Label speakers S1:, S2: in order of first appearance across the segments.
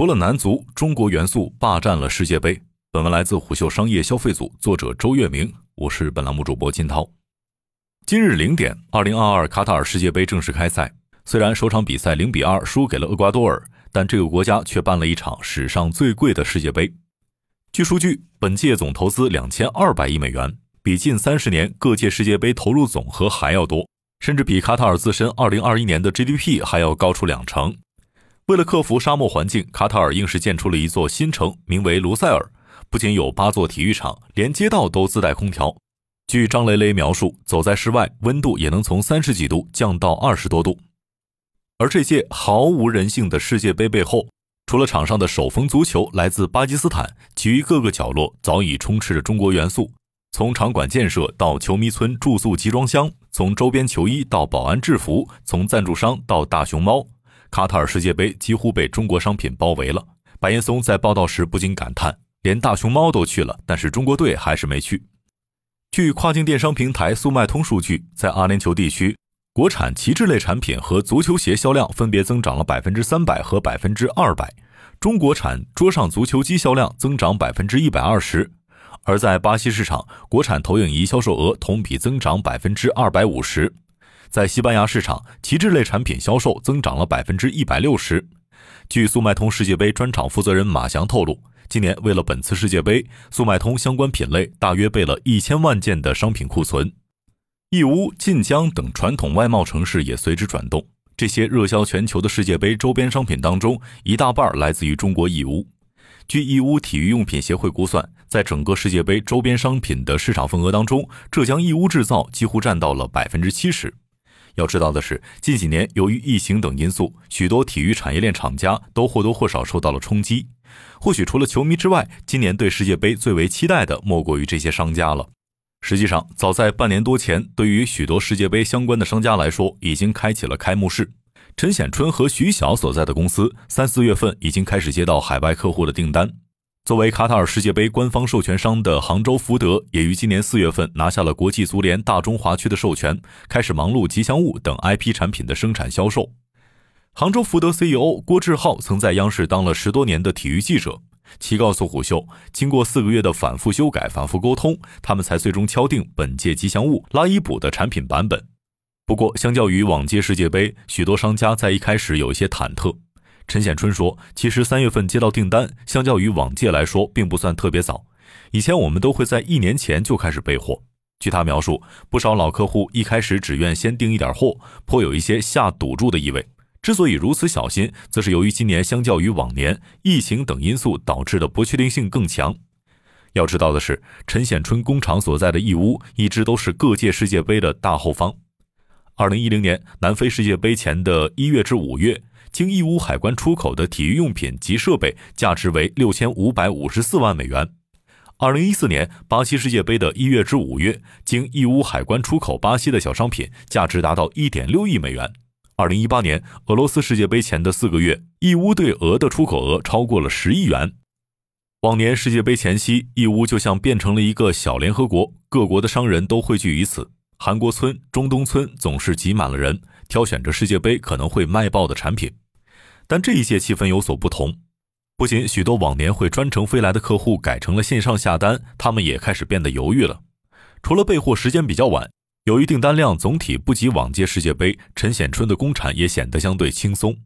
S1: 除了男足，中国元素霸占了世界杯。本文来自虎嗅商业消费组，作者周月明，我是本栏目主播金涛。今日零点，二零二二卡塔尔世界杯正式开赛。虽然首场比赛零比二输给了厄瓜多尔，但这个国家却办了一场史上最贵的世界杯。据数据，本届总投资两千二百亿美元，比近三十年各届世界杯投入总和还要多，甚至比卡塔尔自身二零二一年的 GDP 还要高出两成。为了克服沙漠环境，卡塔尔硬是建出了一座新城，名为卢塞尔。不仅有八座体育场，连街道都自带空调。据张雷雷描述，走在室外，温度也能从三十几度降到二十多度。而这些毫无人性的世界杯背后，除了场上的手风足球来自巴基斯坦，其余各个角落早已充斥着中国元素。从场馆建设到球迷村住宿集装箱，从周边球衣到保安制服，从赞助商到大熊猫。卡塔尔世界杯几乎被中国商品包围了。白岩松在报道时不禁感叹：“连大熊猫都去了，但是中国队还是没去。”据跨境电商平台速卖通数据，在阿联酋地区，国产旗帜类产品和足球鞋销量分别增长了百分之三百和百分之二百，中国产桌上足球机销量增长百分之一百二十。而在巴西市场，国产投影仪销售额同比增长百分之二百五十。在西班牙市场，旗帜类产品销售增长了百分之一百六十。据速卖通世界杯专场负责人马翔透露，今年为了本次世界杯，速卖通相关品类大约备了一千万件的商品库存。义乌、晋江等传统外贸城市也随之转动。这些热销全球的世界杯周边商品当中，一大半来自于中国义乌。据义乌体育用品协会估算，在整个世界杯周边商品的市场份额当中，浙江义乌制造几乎占到了百分之七十。要知道的是，近几年由于疫情等因素，许多体育产业链厂家都或多或少受到了冲击。或许除了球迷之外，今年对世界杯最为期待的莫过于这些商家了。实际上，早在半年多前，对于许多世界杯相关的商家来说，已经开启了开幕式。陈显春和徐晓所在的公司，三四月份已经开始接到海外客户的订单。作为卡塔尔世界杯官方授权商的杭州福德，也于今年四月份拿下了国际足联大中华区的授权，开始忙碌吉祥物等 IP 产品的生产销售。杭州福德 CEO 郭志浩曾在央视当了十多年的体育记者，其告诉虎嗅，经过四个月的反复修改、反复沟通，他们才最终敲定本届吉祥物拉伊卜的产品版本。不过，相较于往届世界杯，许多商家在一开始有一些忐忑。陈显春说：“其实三月份接到订单，相较于往届来说，并不算特别早。以前我们都会在一年前就开始备货。据他描述，不少老客户一开始只愿先订一点货，颇有一些下赌注的意味。之所以如此小心，则是由于今年相较于往年，疫情等因素导致的不确定性更强。要知道的是，陈显春工厂所在的义乌一直都是各届世界杯的大后方。二零一零年南非世界杯前的一月至五月。”经义乌海关出口的体育用品及设备价值为六千五百五十四万美元。二零一四年巴西世界杯的一月至五月，经义乌海关出口巴西的小商品价值达到一点六亿美元。二零一八年俄罗斯世界杯前的四个月，义乌对俄的出口额超过了十亿元。往年世界杯前夕，义乌就像变成了一个小联合国，各国的商人都汇聚于此。韩国村、中东村总是挤满了人，挑选着世界杯可能会卖爆的产品。但这一届气氛有所不同，不仅许多往年会专程飞来的客户改成了线上下单，他们也开始变得犹豫了。除了备货时间比较晚，由于订单量总体不及往届世界杯，陈显春的工产也显得相对轻松。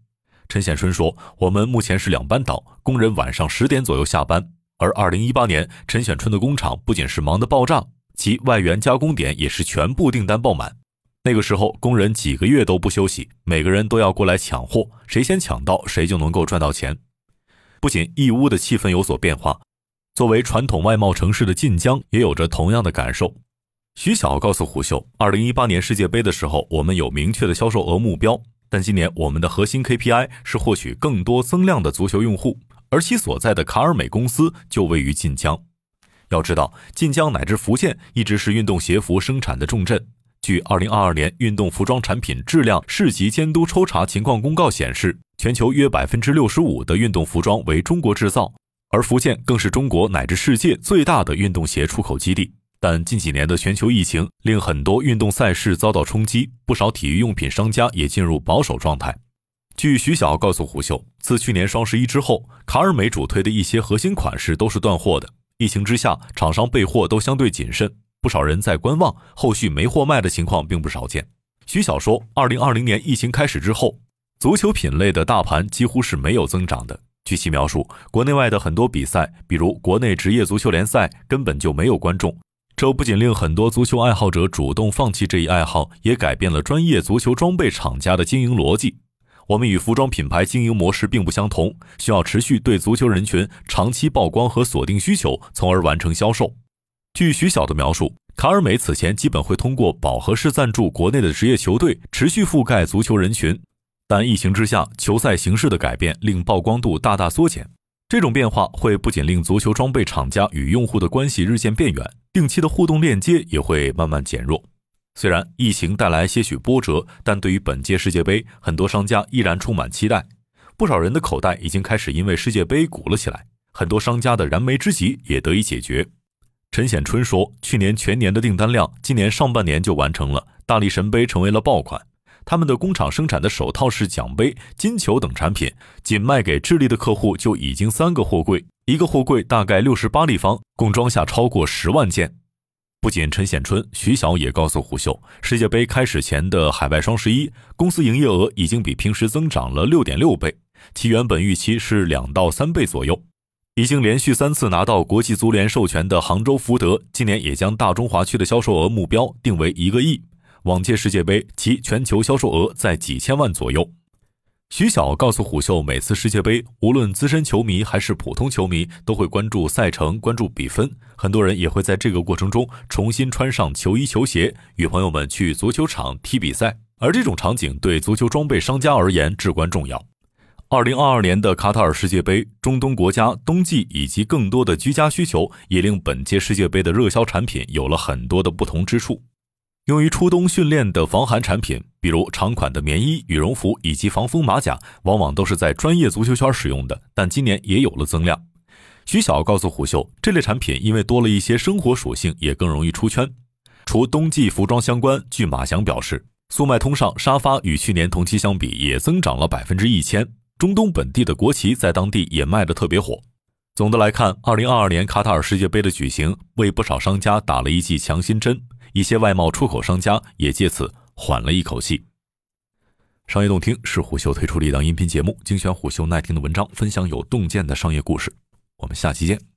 S1: 陈显春说：“我们目前是两班倒，工人晚上十点左右下班。而2018年，陈显春的工厂不仅是忙得爆炸。”其外援加工点也是全部订单爆满，那个时候工人几个月都不休息，每个人都要过来抢货，谁先抢到谁就能够赚到钱。不仅义乌的气氛有所变化，作为传统外贸城市的晋江也有着同样的感受。徐晓告诉虎嗅，二零一八年世界杯的时候，我们有明确的销售额目标，但今年我们的核心 KPI 是获取更多增量的足球用户，而其所在的卡尔美公司就位于晋江。要知道，晋江乃至福建一直是运动鞋服生产的重镇。据2022年运动服装产品质量市级监督抽查情况公告显示，全球约百分之六十五的运动服装为中国制造，而福建更是中国乃至世界最大的运动鞋出口基地。但近几年的全球疫情令很多运动赛事遭到冲击，不少体育用品商家也进入保守状态。据徐晓告诉胡秀，自去年双十一之后，卡尔美主推的一些核心款式都是断货的。疫情之下，厂商备货都相对谨慎，不少人在观望，后续没货卖的情况并不少见。徐晓说，二零二零年疫情开始之后，足球品类的大盘几乎是没有增长的。据其描述，国内外的很多比赛，比如国内职业足球联赛，根本就没有观众。这不仅令很多足球爱好者主动放弃这一爱好，也改变了专业足球装备厂家的经营逻辑。我们与服装品牌经营模式并不相同，需要持续对足球人群长期曝光和锁定需求，从而完成销售。据徐晓的描述，卡尔美此前基本会通过饱和式赞助国内的职业球队，持续覆盖足球人群。但疫情之下，球赛形式的改变令曝光度大大缩减。这种变化会不仅令足球装备厂家与用户的关系日渐变远，定期的互动链接也会慢慢减弱。虽然疫情带来些许波折，但对于本届世界杯，很多商家依然充满期待。不少人的口袋已经开始因为世界杯鼓了起来，很多商家的燃眉之急也得以解决。陈显春说：“去年全年的订单量，今年上半年就完成了，大力神杯成为了爆款。”他们的工厂生产的手套式奖杯、金球等产品，仅卖给智利的客户就已经三个货柜，一个货柜大概六十八立方，共装下超过十万件。不仅陈显春，徐晓也告诉胡秀，世界杯开始前的海外双十一，公司营业额已经比平时增长了六点六倍，其原本预期是两到三倍左右。已经连续三次拿到国际足联授权的杭州福德，今年也将大中华区的销售额目标定为一个亿。往届世界杯其全球销售额在几千万左右。徐晓告诉虎嗅，每次世界杯，无论资深球迷还是普通球迷，都会关注赛程、关注比分。很多人也会在这个过程中重新穿上球衣球鞋，与朋友们去足球场踢比赛。而这种场景对足球装备商家而言至关重要。二零二二年的卡塔尔世界杯，中东国家冬季以及更多的居家需求，也令本届世界杯的热销产品有了很多的不同之处。用于初冬训练的防寒产品，比如长款的棉衣、羽绒服以及防风马甲，往往都是在专业足球圈使用的。但今年也有了增量。徐晓告诉虎嗅，这类产品因为多了一些生活属性，也更容易出圈。除冬季服装相关，据马翔表示，速卖通上沙发与去年同期相比也增长了百分之一千。中东本地的国旗在当地也卖得特别火。总的来看，二零二二年卡塔尔世界杯的举行，为不少商家打了一剂强心针。一些外贸出口商家也借此缓了一口气。商业洞听是虎嗅推出的一档音频节目，精选虎嗅耐听的文章，分享有洞见的商业故事。我们下期见。